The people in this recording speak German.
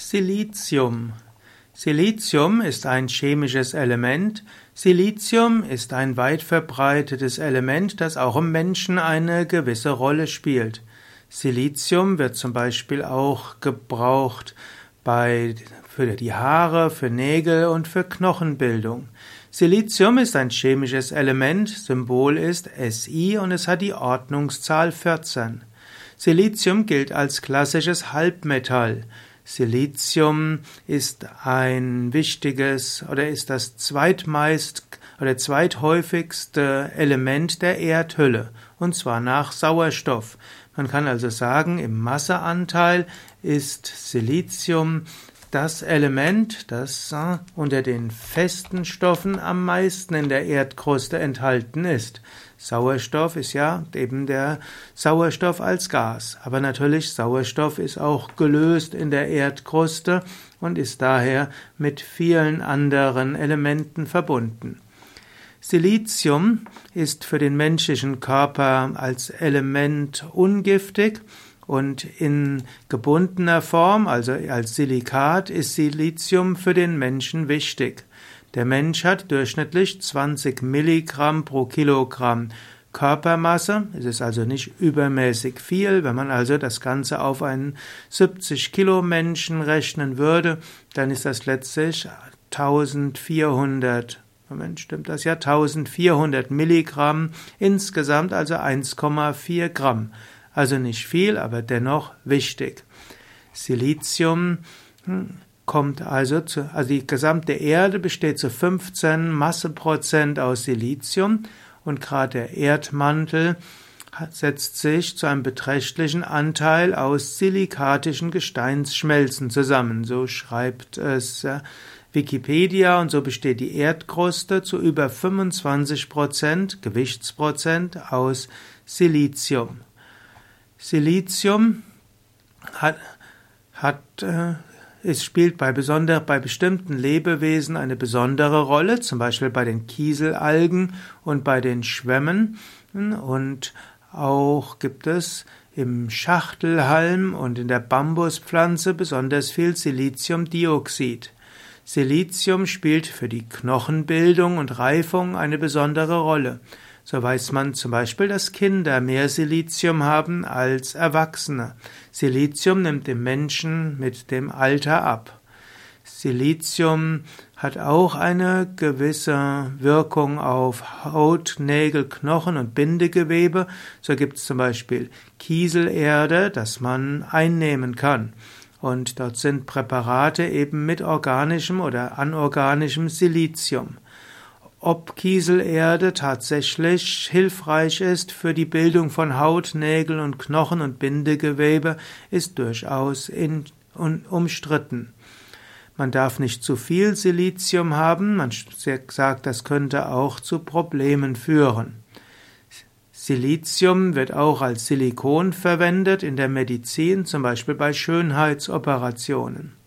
Silizium. Silizium ist ein chemisches Element. Silizium ist ein weit verbreitetes Element, das auch im Menschen eine gewisse Rolle spielt. Silizium wird zum Beispiel auch gebraucht bei, für die Haare, für Nägel und für Knochenbildung. Silizium ist ein chemisches Element, Symbol ist Si und es hat die Ordnungszahl 14. Silizium gilt als klassisches Halbmetall. Silizium ist ein wichtiges oder ist das zweitmeist oder zweithäufigste Element der Erdhülle und zwar nach Sauerstoff. Man kann also sagen, im Masseanteil ist Silizium das Element, das äh, unter den festen Stoffen am meisten in der Erdkruste enthalten ist. Sauerstoff ist ja eben der Sauerstoff als Gas. Aber natürlich, Sauerstoff ist auch gelöst in der Erdkruste und ist daher mit vielen anderen Elementen verbunden. Silizium ist für den menschlichen Körper als Element ungiftig und in gebundener Form, also als Silikat, ist Silizium für den Menschen wichtig. Der Mensch hat durchschnittlich 20 Milligramm pro Kilogramm Körpermasse. Es ist also nicht übermäßig viel. Wenn man also das Ganze auf einen 70 Kilo Menschen rechnen würde, dann ist das letztlich 1400 Moment, stimmt das ja? 1400 Milligramm, insgesamt also 1,4 Gramm. Also nicht viel, aber dennoch wichtig. Silizium hm, kommt also zu, also die gesamte Erde besteht zu 15 Masseprozent aus Silizium und gerade der Erdmantel setzt sich zu einem beträchtlichen Anteil aus silikatischen Gesteinsschmelzen zusammen. So schreibt es äh, Wikipedia und so besteht die Erdkruste zu über 25 Prozent Gewichtsprozent aus Silizium. Silizium hat, hat äh, es spielt bei, besonder, bei bestimmten Lebewesen eine besondere Rolle, zum Beispiel bei den Kieselalgen und bei den Schwämmen. Und auch gibt es im Schachtelhalm und in der Bambuspflanze besonders viel Siliziumdioxid. Silizium spielt für die Knochenbildung und Reifung eine besondere Rolle. So weiß man zum Beispiel, dass Kinder mehr Silizium haben als Erwachsene. Silizium nimmt dem Menschen mit dem Alter ab. Silizium hat auch eine gewisse Wirkung auf Haut, Nägel, Knochen und Bindegewebe. So gibt es zum Beispiel Kieselerde, das man einnehmen kann. Und dort sind Präparate eben mit organischem oder anorganischem Silizium. Ob Kieselerde tatsächlich hilfreich ist für die Bildung von Haut, Nägeln und Knochen und Bindegewebe, ist durchaus in, un, umstritten. Man darf nicht zu viel Silizium haben, man sagt, das könnte auch zu Problemen führen. Silizium wird auch als Silikon verwendet in der Medizin, zum Beispiel bei Schönheitsoperationen.